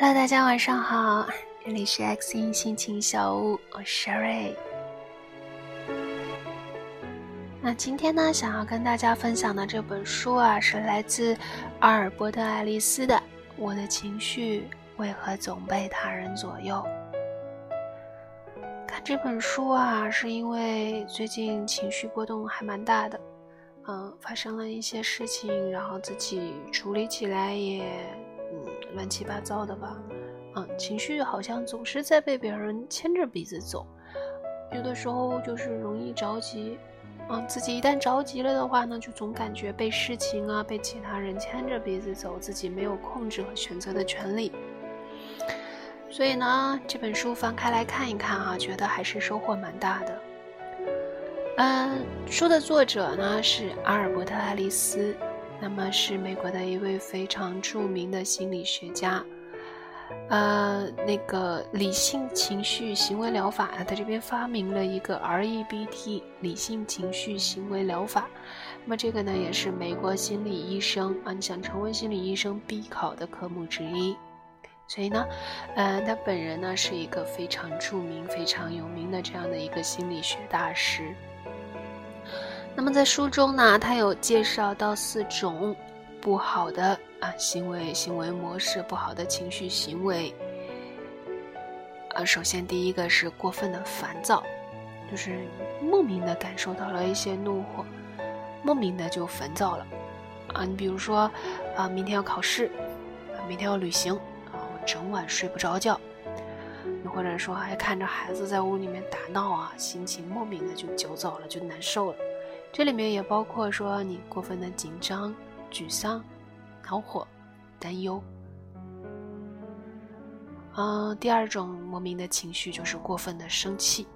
Hello，大家晚上好，这里是 X 音心情小屋，我是 Sherry。那今天呢，想要跟大家分享的这本书啊，是来自阿尔伯特·爱丽丝的《我的情绪为何总被他人左右》。看这本书啊，是因为最近情绪波动还蛮大的，嗯，发生了一些事情，然后自己处理起来也。乱七八糟的吧，嗯，情绪好像总是在被别人牵着鼻子走，有的时候就是容易着急，嗯，自己一旦着急了的话呢，就总感觉被事情啊、被其他人牵着鼻子走，自己没有控制和选择的权利。所以呢，这本书翻开来看一看啊，觉得还是收获蛮大的。嗯，书的作者呢是阿尔伯特·爱丽丝。那么是美国的一位非常著名的心理学家，呃，那个理性情绪行为疗法，他在这边发明了一个 REBT 理性情绪行为疗法。那么这个呢，也是美国心理医生啊，你想成为心理医生必考的科目之一。所以呢，呃，他本人呢是一个非常著名、非常有名的这样的一个心理学大师。那么在书中呢，他有介绍到四种不好的啊行为行为模式，不好的情绪行为。啊，首先第一个是过分的烦躁，就是莫名的感受到了一些怒火，莫名的就烦躁了。啊，你比如说啊，明天要考试，啊，明天要旅行，啊，我整晚睡不着觉。又或者说还看着孩子在屋里面打闹啊，心情莫名的就焦躁了，就难受了。这里面也包括说你过分的紧张、沮丧、恼火、担忧。嗯，第二种莫名的情绪就是过分的生气，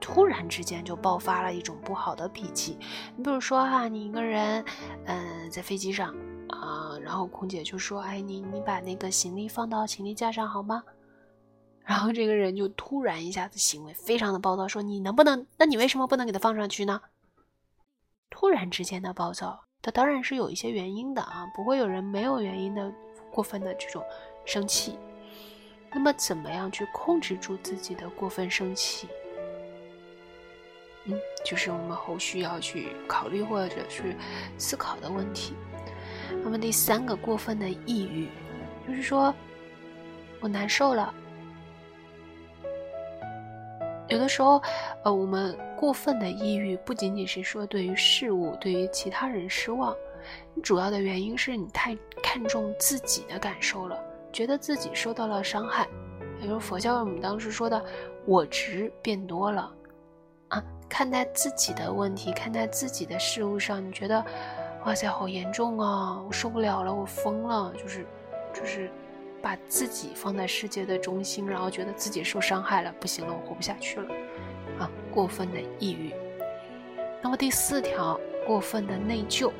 突然之间就爆发了一种不好的脾气。你比如说哈，你一个人，嗯，在飞机上啊，然后空姐就说：“哎，你你把那个行李放到行李架上好吗？”然后这个人就突然一下子行为非常的暴躁，说：“你能不能？那你为什么不能给他放上去呢？”突然之间的暴躁，它当然是有一些原因的啊，不会有人没有原因的过分的这种生气。那么，怎么样去控制住自己的过分生气？嗯，就是我们后续要去考虑或者去思考的问题。那么，第三个过分的抑郁，就是说我难受了。有的时候，呃，我们过分的抑郁不仅仅是说对于事物、对于其他人失望，主要的原因是你太看重自己的感受了，觉得自己受到了伤害，比如佛教我们当时说的我执变多了，啊，看待自己的问题，看待自己的事物上，你觉得，哇塞，好严重啊，我受不了了，我疯了，就是，就是。把自己放在世界的中心，然后觉得自己受伤害了，不行了，我活不下去了，啊，过分的抑郁。那么第四条，过分的内疚，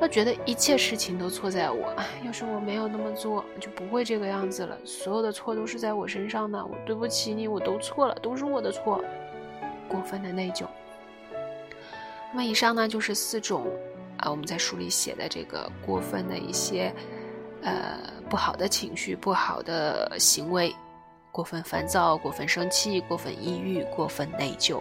他觉得一切事情都错在我，要是我没有那么做，就不会这个样子了。所有的错都是在我身上的，我对不起你，我都错了，都是我的错。过分的内疚。那么以上呢，就是四种啊，我们在书里写的这个过分的一些。呃，不好的情绪，不好的行为，过分烦躁，过分生气，过分抑郁，过分内疚。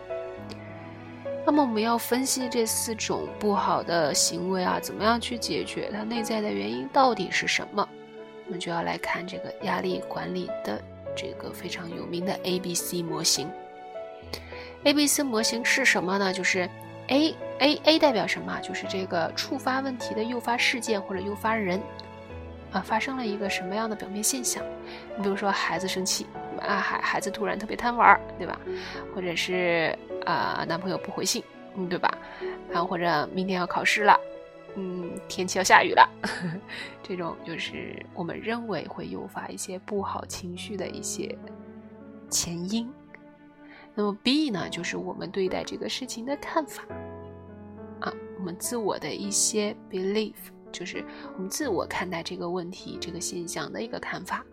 那么我们要分析这四种不好的行为啊，怎么样去解决它内在的原因到底是什么？我们就要来看这个压力管理的这个非常有名的 A B C 模型。A B C 模型是什么呢？就是 A A A 代表什么？就是这个触发问题的诱发事件或者诱发人。啊，发生了一个什么样的表面现象？你比如说孩子生气啊，孩孩子突然特别贪玩，对吧？或者是啊，男朋友不回信，嗯，对吧？啊或者明天要考试了，嗯，天气要下雨了，这种就是我们认为会诱发一些不好情绪的一些前因。那么 B 呢，就是我们对待这个事情的看法啊，我们自我的一些 belief。就是我们自我看待这个问题、这个现象的一个看法。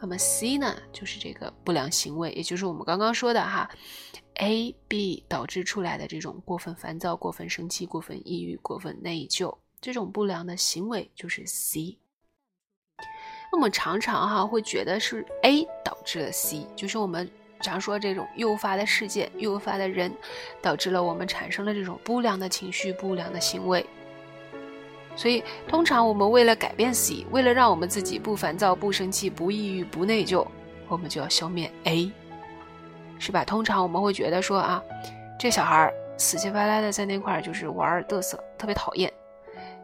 那么 C 呢，就是这个不良行为，也就是我们刚刚说的哈，A、B 导致出来的这种过分烦躁、过分生气、过分抑郁、过分内疚这种不良的行为，就是 C。那么常常哈会觉得是 A 导致了 C，就是我们常说这种诱发的事件、诱发的人，导致了我们产生了这种不良的情绪、不良的行为。所以，通常我们为了改变 C，为了让我们自己不烦躁、不生气、不抑郁、不内疚，我们就要消灭 A，是吧？通常我们会觉得说啊，这小孩死乞白赖的在那块儿就是玩嘚瑟，特别讨厌，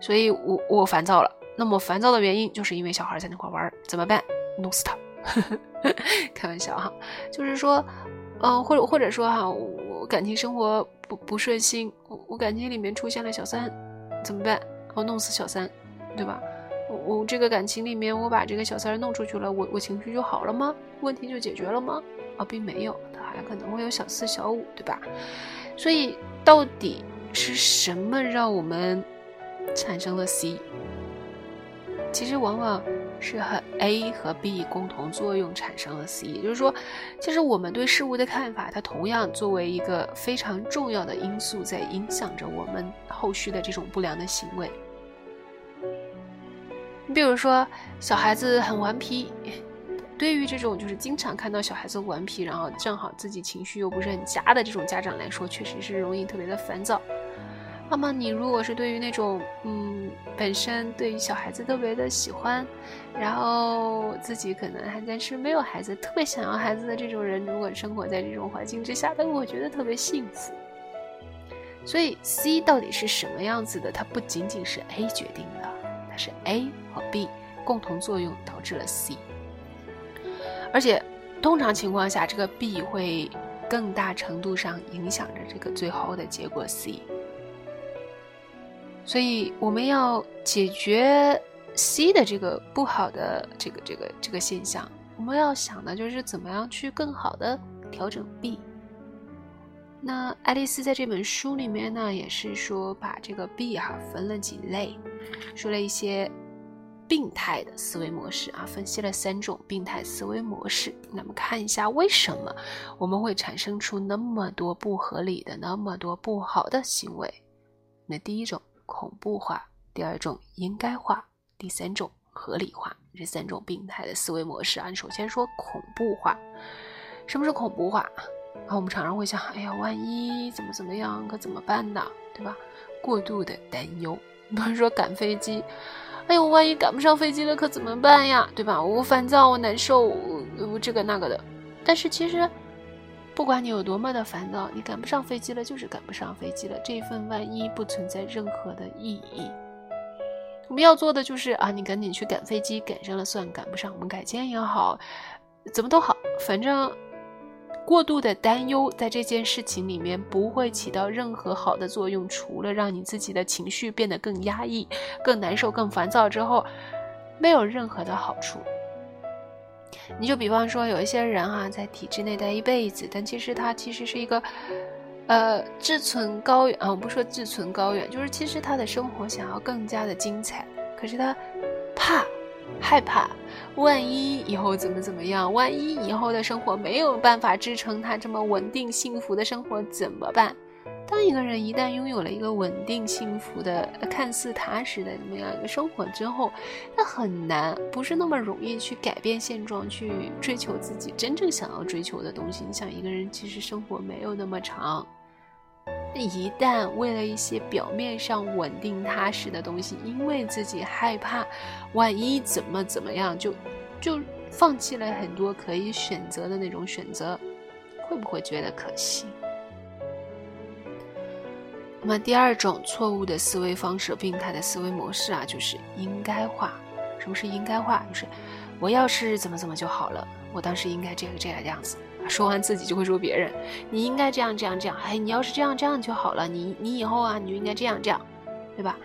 所以我我烦躁了。那么烦躁的原因就是因为小孩在那块玩，怎么办？弄死他！开玩笑哈，就是说，嗯，或者或者说哈，我感情生活不不顺心，我我感情里面出现了小三，怎么办？我弄死小三，对吧？我我这个感情里面，我把这个小三弄出去了，我我情绪就好了吗？问题就解决了吗？啊，并没有，他还可能会有小四小五，对吧？所以到底是什么让我们产生了 C？其实往往是和 A 和 B 共同作用产生了 C，也就是说，其实我们对事物的看法，它同样作为一个非常重要的因素，在影响着我们后续的这种不良的行为。你比如说，小孩子很顽皮，对于这种就是经常看到小孩子顽皮，然后正好自己情绪又不是很佳的这种家长来说，确实是容易特别的烦躁。那么你如果是对于那种嗯本身对于小孩子特别的喜欢，然后自己可能还暂时没有孩子，特别想要孩子的这种人，如果生活在这种环境之下，那我觉得特别幸福。所以 C 到底是什么样子的？它不仅仅是 A 决定的，是 A 和 B 共同作用导致了 C，而且通常情况下，这个 B 会更大程度上影响着这个最后的结果 C。所以我们要解决 C 的这个不好的这个这个这个现象，我们要想的就是怎么样去更好的调整 B。那爱丽丝在这本书里面呢，也是说把这个 B 哈分了几类，说了一些病态的思维模式啊，分析了三种病态思维模式。那么看一下为什么我们会产生出那么多不合理的、那么多不好的行为？那第一种。恐怖化，第二种应该化，第三种合理化，这三种病态的思维模式啊。首先说恐怖化，什么是恐怖化啊？我们常常会想，哎呀，万一怎么怎么样，可怎么办呢？对吧？过度的担忧，比如说赶飞机，哎呦，万一赶不上飞机了，可怎么办呀？对吧？我烦躁，我难受，我这个那个的。但是其实。不管你有多么的烦躁，你赶不上飞机了，就是赶不上飞机了。这一份万一不存在任何的意义。我们要做的就是啊，你赶紧去赶飞机，赶上了算，赶不上我们改签也好，怎么都好，反正过度的担忧在这件事情里面不会起到任何好的作用，除了让你自己的情绪变得更压抑、更难受、更烦躁之后，没有任何的好处。你就比方说，有一些人哈，在体制内待一辈子，但其实他其实是一个，呃，志存高远啊，我不说志存高远，就是其实他的生活想要更加的精彩，可是他怕，害怕，万一以后怎么怎么样，万一以后的生活没有办法支撑他这么稳定幸福的生活怎么办？当一个人一旦拥有了一个稳定、幸福的、看似踏实的这么样一个生活之后，他很难，不是那么容易去改变现状，去追求自己真正想要追求的东西。你想，一个人其实生活没有那么长，一旦为了一些表面上稳定踏实的东西，因为自己害怕万一怎么怎么样，就就放弃了很多可以选择的那种选择，会不会觉得可惜？那么第二种错误的思维方式、病态的思维模式啊，就是应该化。什么是应该化？就是我要是怎么怎么就好了，我当时应该这个这个样子。说完自己就会说别人，你应该这样这样这样。哎，你要是这样这样就好了，你你以后啊，你就应该这样这样，对吧？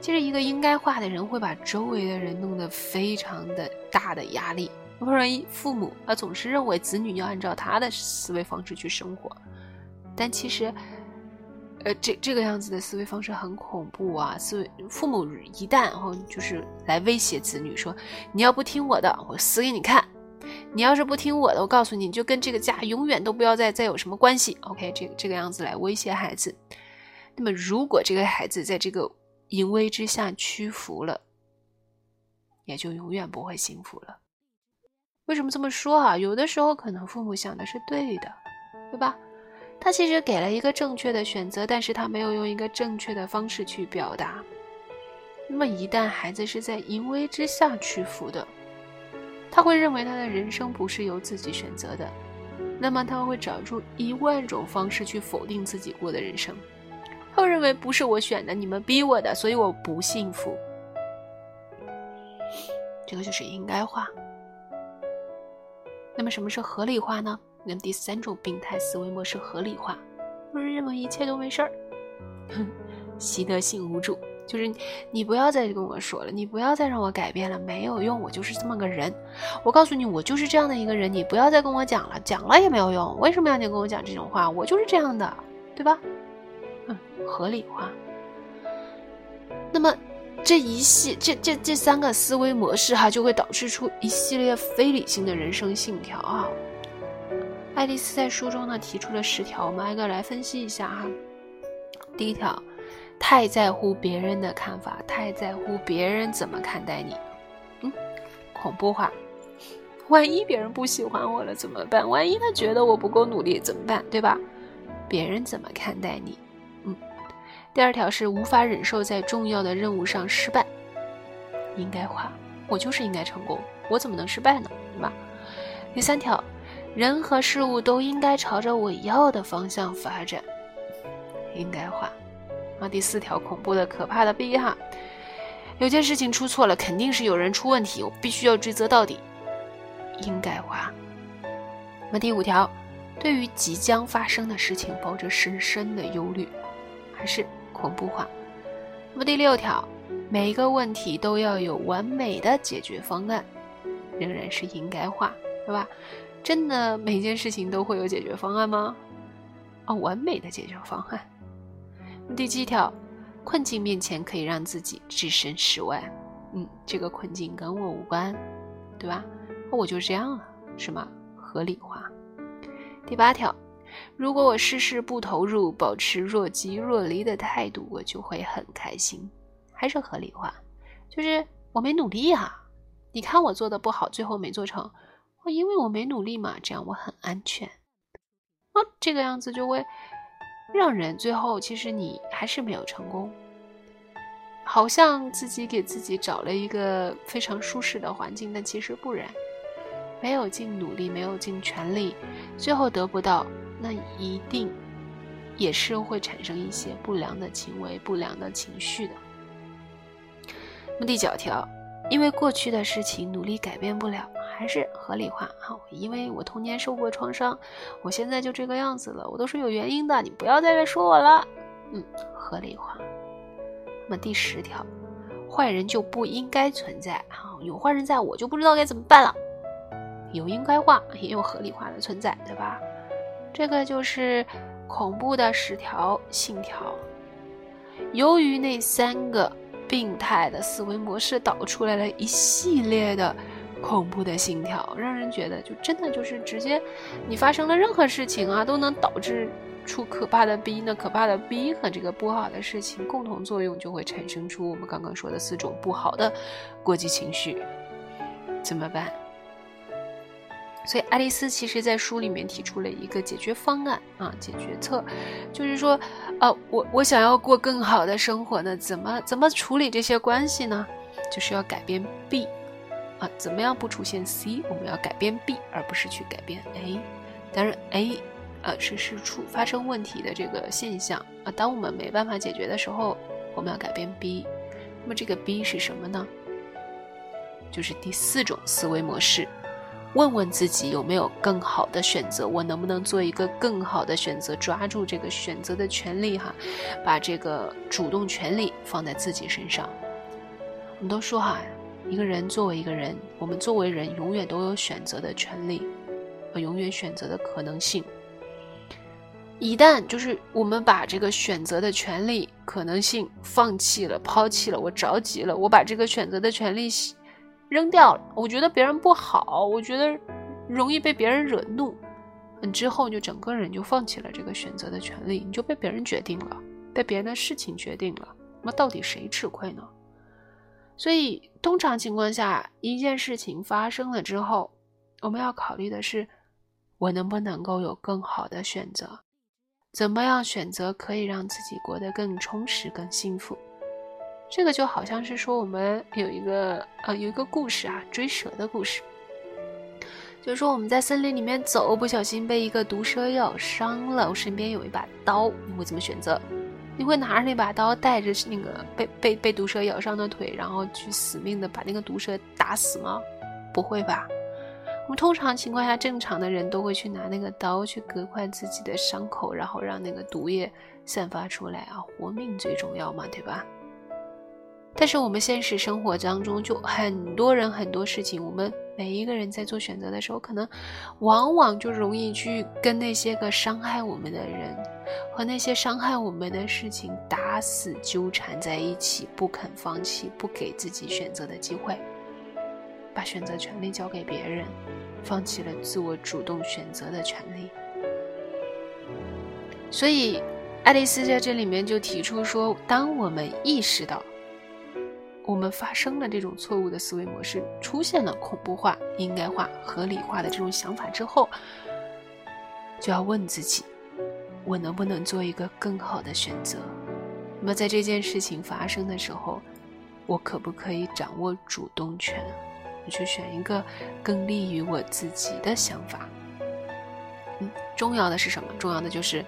其实一个应该化的人会把周围的人弄得非常的大的压力。不然父母啊总是认为子女要按照他的思维方式去生活，但其实。呃，这这个样子的思维方式很恐怖啊！思维父母一旦然后就是来威胁子女说，你要不听我的，我死给你看；你要是不听我的，我告诉你，你就跟这个家永远都不要再再有什么关系。OK，这个这个样子来威胁孩子。那么如果这个孩子在这个淫威之下屈服了，也就永远不会幸福了。为什么这么说啊？有的时候可能父母想的是对的，对吧？他其实给了一个正确的选择，但是他没有用一个正确的方式去表达。那么一旦孩子是在淫威之下屈服的，他会认为他的人生不是由自己选择的，那么他会找出一万种方式去否定自己过的人生。他会认为不是我选的，你们逼我的，所以我不幸福。这个就是应该化。那么什么是合理化呢？那第三种病态思维模式合理化，就是认为一切都没事儿，习得性无助，就是你不要再跟我说了，你不要再让我改变了，没有用，我就是这么个人。我告诉你，我就是这样的一个人，你不要再跟我讲了，讲了也没有用。为什么要你跟我讲这种话？我就是这样的，对吧？嗯，合理化。那么这一系这这这三个思维模式哈，就会导致出一系列非理性的人生信条啊。爱丽丝在书中呢提出了十条，我们挨个来分析一下哈。第一条，太在乎别人的看法，太在乎别人怎么看待你。嗯，恐怖化，万一别人不喜欢我了怎么办？万一他觉得我不够努力怎么办？对吧？别人怎么看待你？嗯。第二条是无法忍受在重要的任务上失败，应该化，我就是应该成功，我怎么能失败呢？对吧？第三条。人和事物都应该朝着我要的方向发展，应该化。啊，第四条恐怖的、可怕的 B 哈，有件事情出错了，肯定是有人出问题，我必须要追责到底，应该化。那第五条，对于即将发生的事情抱着深深的忧虑，还是恐怖化。那么第六条，每一个问题都要有完美的解决方案，仍然是应该化，对吧？真的每件事情都会有解决方案吗？哦，完美的解决方案。第七条，困境面前可以让自己置身事外。嗯，这个困境跟我无关，对吧？我就这样了，是吗？合理化。第八条，如果我事事不投入，保持若即若离的态度，我就会很开心。还是合理化，就是我没努力啊。你看我做的不好，最后没做成。我因为我没努力嘛，这样我很安全。哦，这个样子就会让人最后其实你还是没有成功，好像自己给自己找了一个非常舒适的环境，但其实不然，没有尽努力，没有尽全力，最后得不到，那一定也是会产生一些不良的行为、不良的情绪的。那么第九条，因为过去的事情努力改变不了。还是合理化啊！因为我童年受过创伤，我现在就这个样子了，我都是有原因的，你不要再来说我了。嗯，合理化。那么第十条，坏人就不应该存在啊！有坏人在我就不知道该怎么办了。有应该化，也有合理化的存在，对吧？这个就是恐怖的十条信条。由于那三个病态的思维模式导出来了一系列的。恐怖的心跳，让人觉得就真的就是直接，你发生了任何事情啊，都能导致出可怕的 B。那可怕的 B 和这个不好的事情共同作用，就会产生出我们刚刚说的四种不好的过激情绪。怎么办？所以爱丽丝其实在书里面提出了一个解决方案啊，解决策，就是说，呃，我我想要过更好的生活呢，怎么怎么处理这些关系呢？就是要改变 B。啊，怎么样不出现 C？我们要改变 B，而不是去改变 A。当然，A，呃，是是出发生问题的这个现象啊。当我们没办法解决的时候，我们要改变 B。那么这个 B 是什么呢？就是第四种思维模式：问问自己有没有更好的选择，我能不能做一个更好的选择？抓住这个选择的权利，哈，把这个主动权利放在自己身上。我们都说哈。一个人作为一个人，我们作为人永远都有选择的权利，和永远选择的可能性。一旦就是我们把这个选择的权利、可能性放弃了、抛弃了，我着急了，我把这个选择的权利扔掉了，我觉得别人不好，我觉得容易被别人惹怒，嗯，之后就整个人就放弃了这个选择的权利，你就被别人决定了，被别人的事情决定了，那到底谁吃亏呢？所以通常情况下，一件事情发生了之后，我们要考虑的是，我能不能够有更好的选择？怎么样选择可以让自己过得更充实、更幸福？这个就好像是说，我们有一个呃有一个故事啊，追蛇的故事。就是说我们在森林里面走，不小心被一个毒蛇咬伤了，我身边有一把刀，你会怎么选择？你会拿着那把刀，带着那个被被被毒蛇咬伤的腿，然后去死命的把那个毒蛇打死吗？不会吧。我们通常情况下，正常的人都会去拿那个刀去割块自己的伤口，然后让那个毒液散发出来啊，活命最重要嘛，对吧？但是我们现实生活当中，就很多人很多事情，我们每一个人在做选择的时候，可能往往就容易去跟那些个伤害我们的人和那些伤害我们的事情打死纠缠在一起，不肯放弃，不给自己选择的机会，把选择权利交给别人，放弃了自我主动选择的权利。所以，爱丽丝在这里面就提出说，当我们意识到。我们发生了这种错误的思维模式，出现了恐怖化、应该化、合理化的这种想法之后，就要问自己：我能不能做一个更好的选择？那么在这件事情发生的时候，我可不可以掌握主动权，我去选一个更利于我自己的想法？嗯，重要的是什么？重要的就是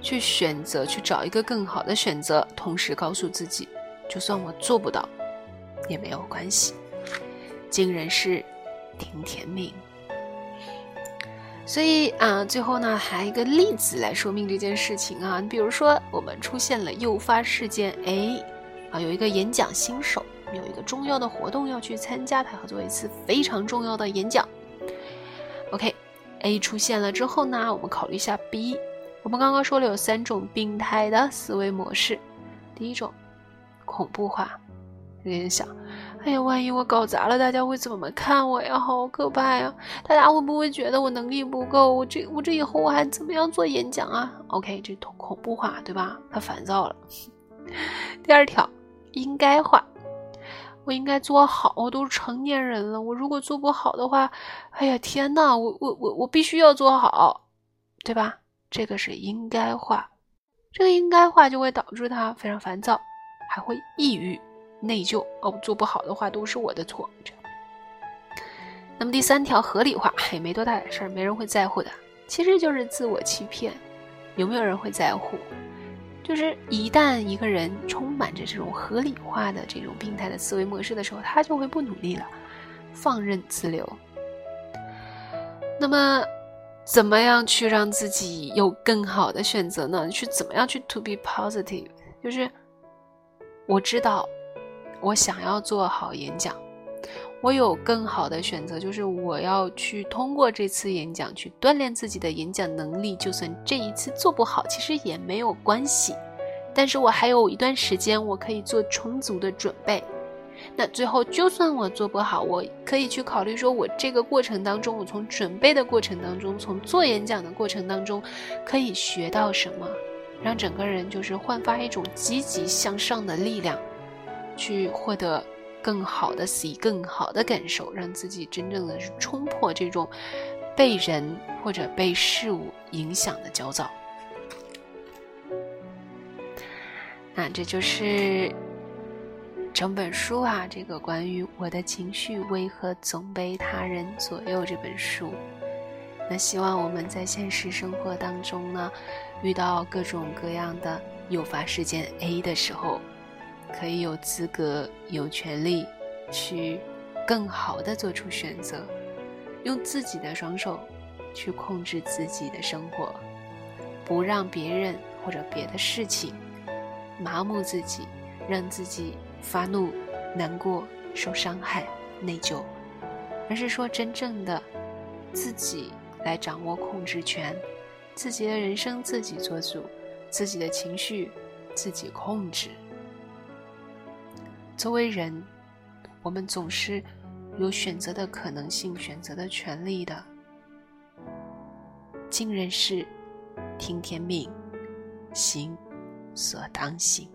去选择，去找一个更好的选择，同时告诉自己。就算我做不到，也没有关系。尽人事，听天命。所以啊，最后呢，还一个例子来说明这件事情啊。你比如说，我们出现了诱发事件 A，啊，有一个演讲新手，有一个重要的活动要去参加，他要做一次非常重要的演讲。OK，A 出现了之后呢，我们考虑一下 B。我们刚刚说了有三种病态的思维模式，第一种。恐怖化，有点想，哎呀，万一我搞砸了，大家会怎么看我呀？好可怕呀！大家会不会觉得我能力不够？我这我这以后我还怎么样做演讲啊？OK，这恐恐怖化，对吧？他烦躁了。第二条，应该化，我应该做好，我都是成年人了，我如果做不好的话，哎呀，天呐，我我我我必须要做好，对吧？这个是应该化，这个应该化就会导致他非常烦躁。还会抑郁、内疚哦，做不好的话都是我的错。那么第三条合理化，也，没多大点事儿，没人会在乎的。其实就是自我欺骗，有没有人会在乎？就是一旦一个人充满着这种合理化的这种病态的思维模式的时候，他就会不努力了，放任自流。那么，怎么样去让自己有更好的选择呢？去怎么样去 to be positive？就是。我知道，我想要做好演讲，我有更好的选择，就是我要去通过这次演讲去锻炼自己的演讲能力。就算这一次做不好，其实也没有关系。但是我还有一段时间，我可以做充足的准备。那最后，就算我做不好，我可以去考虑说，我这个过程当中，我从准备的过程当中，从做演讲的过程当中，可以学到什么。让整个人就是焕发一种积极向上的力量，去获得更好的 C，更好的感受，让自己真正的是冲破这种被人或者被事物影响的焦躁。那这就是整本书啊，这个关于我的情绪为何总被他人左右这本书。那希望我们在现实生活当中呢。遇到各种各样的诱发事件 A 的时候，可以有资格、有权利去更好的做出选择，用自己的双手去控制自己的生活，不让别人或者别的事情麻木自己，让自己发怒、难过、受伤害、内疚，而是说真正的自己来掌握控制权。自己的人生自己做主，自己的情绪自己控制。作为人我们总是有选择的可能性选择的权利的。尽人事听天命行所当行。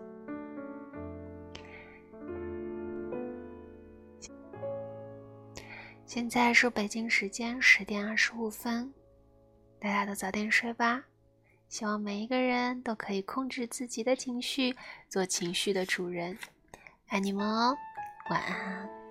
现在是北京时间十点二十五分大家都早点睡吧希望每一个人都可以控制自己的情绪做情绪的主人。爱你们哦，晚安。